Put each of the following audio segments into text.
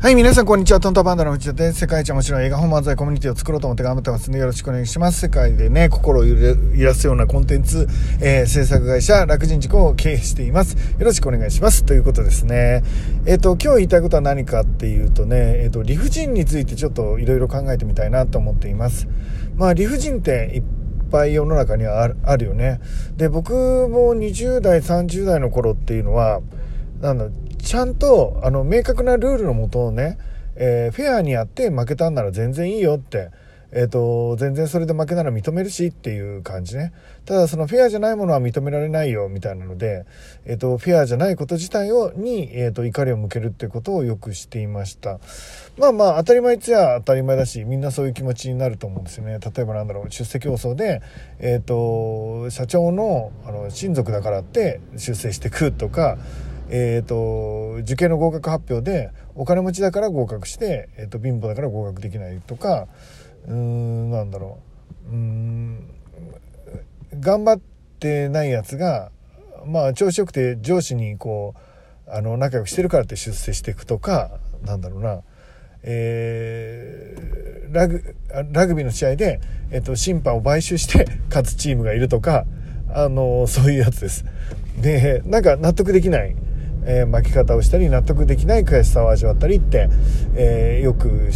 はい、皆さんこんにちは。トントンパンダの藤田です。世界一面白い映画本漫才コミュニティを作ろうと思って頑張ってますのでよろしくお願いします。世界でね、心を揺らすようなコンテンツ、えー、制作会社、楽人事故を経営しています。よろしくお願いします。ということですね。えっ、ー、と、今日言いたいことは何かっていうとね、えっ、ー、と、理不尽についてちょっといろいろ考えてみたいなと思っています。まあ、理不尽っていっぱい世の中にはあるよね。で、僕も20代、30代の頃っていうのは、なんだ、ちゃんと、あの、明確なルールのもとをね、えー、フェアにやって負けたんなら全然いいよって、えーと、全然それで負けなら認めるしっていう感じね。ただそのフェアじゃないものは認められないよみたいなので、えーと、フェアじゃないこと自体をに、えーと、怒りを向けるってことをよくしていました。まあまあ当たり前っつや当たり前だしみんなそういう気持ちになると思うんですよね。例えばなんだろう出世競争で、えー、と社長のあの親族だからって出世してくとかえーと、受験の合格発表でお金持ちだから合格して、えーと、貧乏だから合格できないとかうーんなんだろう。うん頑張ってないやつがまあ調子よくて上司にこうあの仲良くしてるからって出世していくとかなんだろうな。えー、ラグラグビーの試合で、えっと、審判を買収して 勝つチームがいるとかあのそういうやつです。でなんか納得できない。えー、巻き方をしたり納得できない悔しさを味わったりって、えー、よく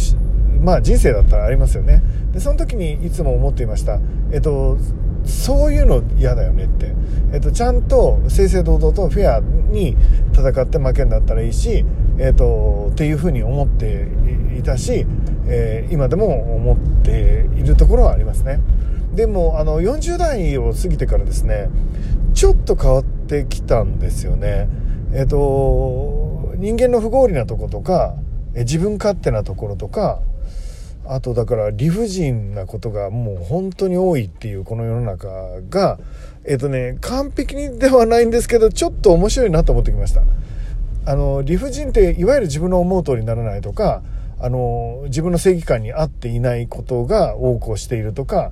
まあ人生だったらありますよね。でその時にいつも思っていました。えっとそういうの嫌だよねって、えっと、ちゃんと正々堂々とフェアに戦って負けんだったらいいし、えっと、っていうふうに思っていたし、えー、今でも思っているところはありますね。でもあの40代を過ぎてからですねちょっと変わってきたんですよね。えっ、と人間の不合理なとことか自分勝手なところとかあとだから理不尽なことがもう本当に多いっていうこの世の中がえっ、とね完璧にではないんですけどちょっと面白いなと思ってきました。あの理不尽っていわゆる自分の思う通りにならないとかあの自分の正義感に合っていないことが横行しているとか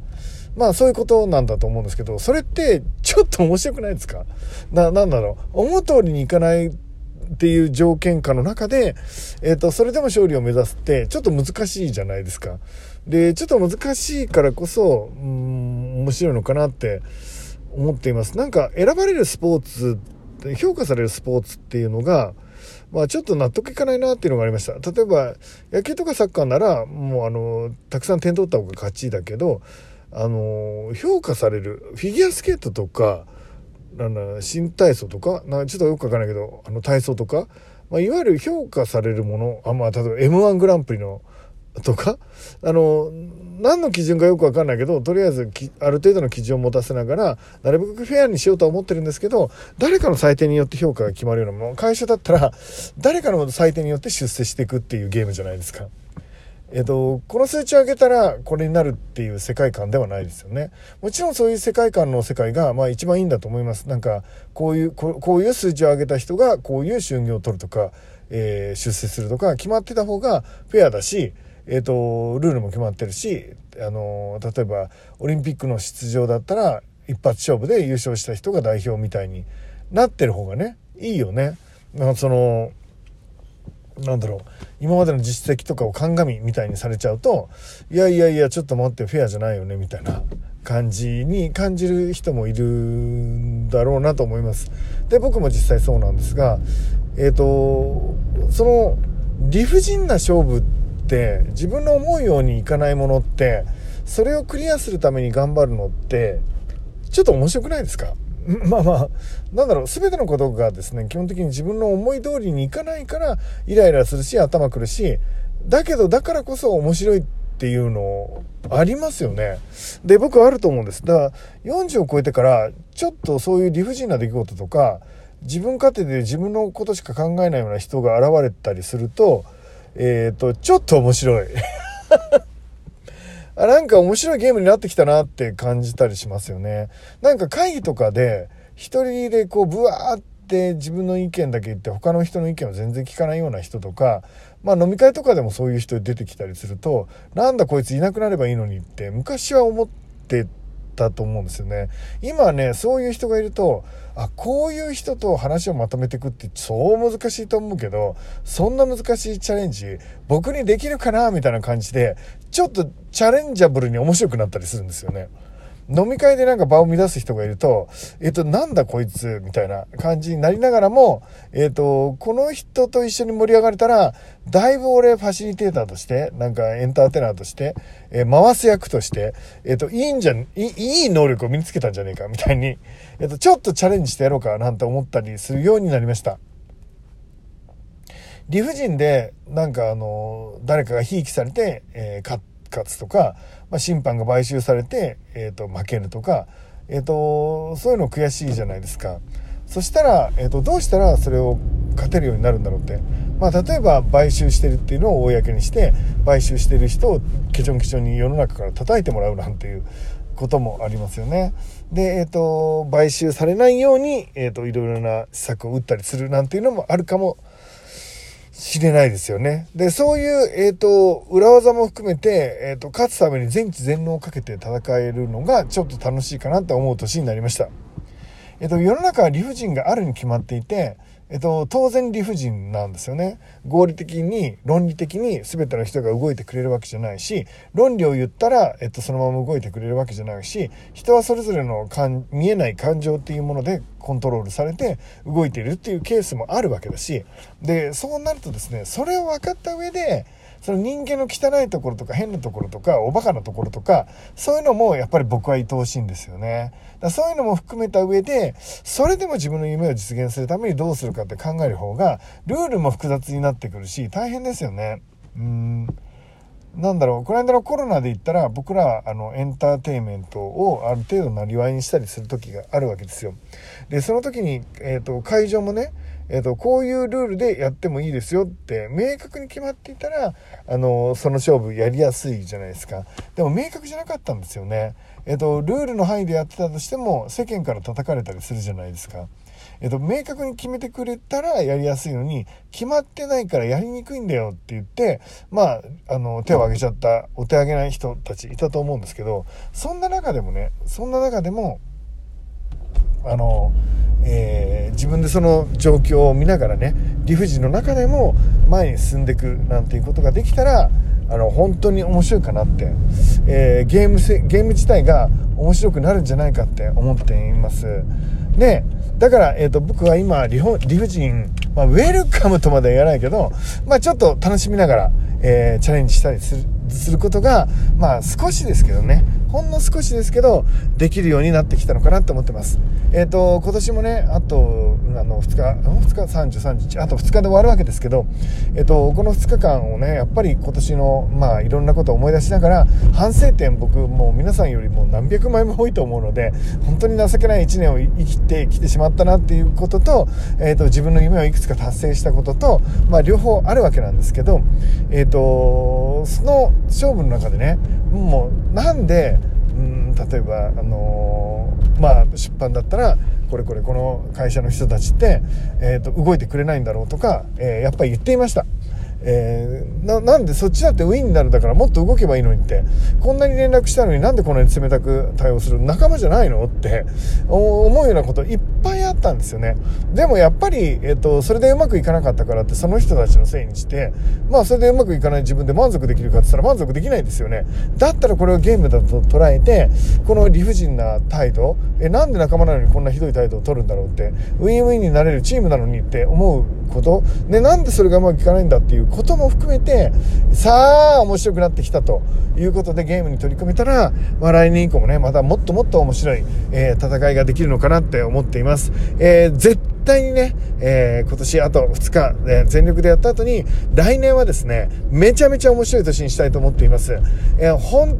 まあそういうことなんだと思うんですけど、それってちょっと面白くないですか？な、なんだろう？思う通りにいかないっていう条件下の中で、えっ、ー、と、それでも勝利を目指すってちょっと難しいじゃないですか。で、ちょっと難しいからこそ、うん、面白いのかなって思っています。なんか選ばれるスポーツ、評価されるスポーツっていうのが、まあちょっと納得いかないなっていうのがありました。例えば野球とかサッカーならもうあの、たくさん点取った方が勝ちだけど、あの評価されるフィギュアスケートとかなんだ新体操とかなちょっとよくわかんないけどあの体操とか、まあ、いわゆる評価されるものあ、まあ、例えば m 1グランプリのとかあの何の基準かよくわかんないけどとりあえずある程度の基準を持たせながらなるべくフェアにしようとは思ってるんですけど誰かの採点によって評価が決まるようなもの会社だったら誰かの採点によって出世していくっていうゲームじゃないですか。えっと、この数値を上げたらこれになるっていう世界観ではないですよね。もちろんそういう世界観の世界が、まあ一番いいんだと思います。なんか、こういう、こういう数値を上げた人がこういう収入を取るとか、えー、出世するとか決まってた方がフェアだし、えっと、ルールも決まってるし、あの、例えばオリンピックの出場だったら一発勝負で優勝した人が代表みたいになってる方がね、いいよね。まあ、その、なんだろう。今までの実績とかを鑑みみたいにされちゃうといやいやいやちょっと待ってフェアじゃないよねみたいな感じに感じる人もいるんだろうなと思います。で僕も実際そうなんですがえっ、ー、とその理不尽な勝負って自分の思うようにいかないものってそれをクリアするために頑張るのってちょっと面白くないですか？まあまあ、なんだろう、全てのことがですね、基本的に自分の思い通りにいかないから、イライラするし、頭くるし、だけど、だからこそ面白いっていうのありますよね。で、僕はあると思うんです。だから、40を超えてから、ちょっとそういう理不尽な出来事とか、自分勝手で自分のことしか考えないような人が現れたりすると、えっ、ー、と、ちょっと面白い。あなんか面白いゲームになってきたなって感じたりしますよね。なんか会議とかで一人でこうブワーって自分の意見だけ言って他の人の意見を全然聞かないような人とか、まあ飲み会とかでもそういう人出てきたりすると、なんだこいついなくなればいいのにって昔は思ってったと思うんですよね。今ね、そういう人がいると、あ、こういう人と話をまとめていくってそう難しいと思うけど、そんな難しいチャレンジ、僕にできるかなみたいな感じで、ちょっとチャレンジャブルに面白くなったりするんですよね。飲み会でなんか場を乱す人がいると、えっと、なんだこいつ、みたいな感じになりながらも、えっと、この人と一緒に盛り上がれたら、だいぶ俺ファシリテーターとして、なんかエンターテイナーとして、えー、回す役として、えっと、いいんじゃ、いいい能力を身につけたんじゃねえか、みたいに、えっと、ちょっとチャレンジしてやろうかなんて思ったりするようになりました。理不尽で、なんかあの、誰かがひいきされて、えー、勝つとか、まあ、審判が買収されて、えーと、負けるとか、えーと、そういうの悔しいじゃないですか。そしたら、えーと、どうしたらそれを勝てるようになるんだろうって。まあ、例えば買収してるっていうのを公にして、買収してる人をケチョンケチョンに世の中から叩いてもらうなんていうこともありますよね。で、えっ、ー、と、買収されないように、えっ、ー、と、いろいろな施策を打ったりするなんていうのもあるかもしれない知れないですよね。で、そういう、えっ、ー、と、裏技も含めて、えっ、ー、と、勝つために全知全能をかけて戦えるのがちょっと楽しいかなと思う年になりました。えっ、ー、と、世の中は理不尽があるに決まっていて、えっと、当然理不尽なんですよね。合理的に、論理的に全ての人が動いてくれるわけじゃないし、論理を言ったら、えっと、そのまま動いてくれるわけじゃないし、人はそれぞれの見えない感情っていうものでコントロールされて動いているっていうケースもあるわけだし、で、そうなるとですね、それを分かった上で、その人間の汚いところとか変なところとかおバカなところとかそういうのもやっぱり僕は愛おしいんですよねだそういうのも含めた上でそれでも自分の夢を実現するためにどうするかって考える方がルールも複雑になってくるし大変ですよねうんなんだろう、この間のコロナで言ったら、僕ら、あの、エンターテインメントをある程度なりわいにしたりする時があるわけですよ。で、その時に、えっ、ー、と、会場もね、えっ、ー、と、こういうルールでやってもいいですよって明確に決まっていたら、あの、その勝負やりやすいじゃないですか。でも明確じゃなかったんですよね。えっ、ー、と、ルールの範囲でやってたとしても、世間から叩かれたりするじゃないですか。えっと、明確に決めてくれたらやりやすいのに、決まってないからやりにくいんだよって言って、まあ、あの、手を挙げちゃった、お手挙げない人たちいたと思うんですけど、そんな中でもね、そんな中でも、あの、えー、自分でその状況を見ながらね理不尽の中でも前に進んでいくなんていうことができたらあの本当に面白いかなって、えー、ゲームせゲーム自体が面白くなるんじゃないかって思っています。でだから、えーと、僕は今理理不尽、まあ、ウェルカムとまでは言わないけど、まあ、ちょっと楽しみながら、えー、チャレンジしたりするすることがまあ少しですけどねほんの少しですけど、できるようになってきたのかなと思ってます。えっ、ー、と、今年もね、あと、あの、2日、2日、30、31、あと2日で終わるわけですけど、えっ、ー、と、この2日間をね、やっぱり今年の、まあ、いろんなことを思い出しながら、反省点、僕、もう皆さんよりも何百枚も多いと思うので、本当に情けない1年を生きてきてしまったなっていうことと、えっ、ー、と、自分の夢をいくつか達成したことと、まあ、両方あるわけなんですけど、えっ、と、その勝負の中でね、もう、なんで、例えば、あのー、まあ、出版だったらこれこれこの会社の人たちって、えーと、動いてくれないんだろうとか、えー、やっぱり言っていました。えー、ななんでそっちだってウィンになるだからもっと動けばいいのにって。こんなに連絡したのになんでこんなに冷たく対応する仲間じゃないのって思うようなこといっぱいあったんですよね。でもやっぱり、えーと、それでうまくいかなかったからってその人たちのせいにしてまあそれでうまくいかない自分で満足できるかって言ったら満足できないんですよね。だったらこれをゲームだと捉えてこの理不尽な態度えなんで仲間なのにこんなひどい態度を取るんだろうってウィンウィンになれるチームなのにって思うこと、ね、なんでそれがうまくいかないんだっていうことも含めて、さあ、面白くなってきたということでゲームに取り組めたら、まあ、来年以降もね、またもっともっと面白い、えー、戦いができるのかなって思っています。えー、絶対にね、えー、今年あと2日、え全力でやった後に、来年はですね、めちゃめちゃ面白い年にしたいと思っています。え、本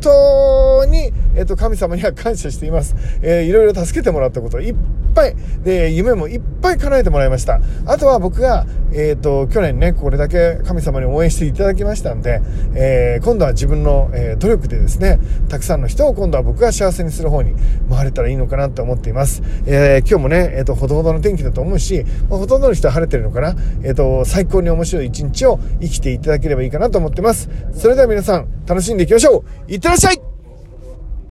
当に、えっ、と、神様には感謝しています。えー、いろいろ助けてもらったこといっぱい、で、夢もいっぱい叶えてもらいました。あとは僕が、えっ、ー、と、去年ね、これだけ神様に応援していただきましたんで、えー、今度は自分の、え努力でですね、たくさんの人を今度は僕が幸せにする方に回れたらいいのかなと思っています。え今日もね、えっ、と、ほどほどの天気だと思うし、まあ、ほとんどの人は晴れてるのかな。えっ、と、最高に面白い一日を生きていただければいいかなと思ってます。それでは皆さん、楽しんでいきましょういってらっしゃい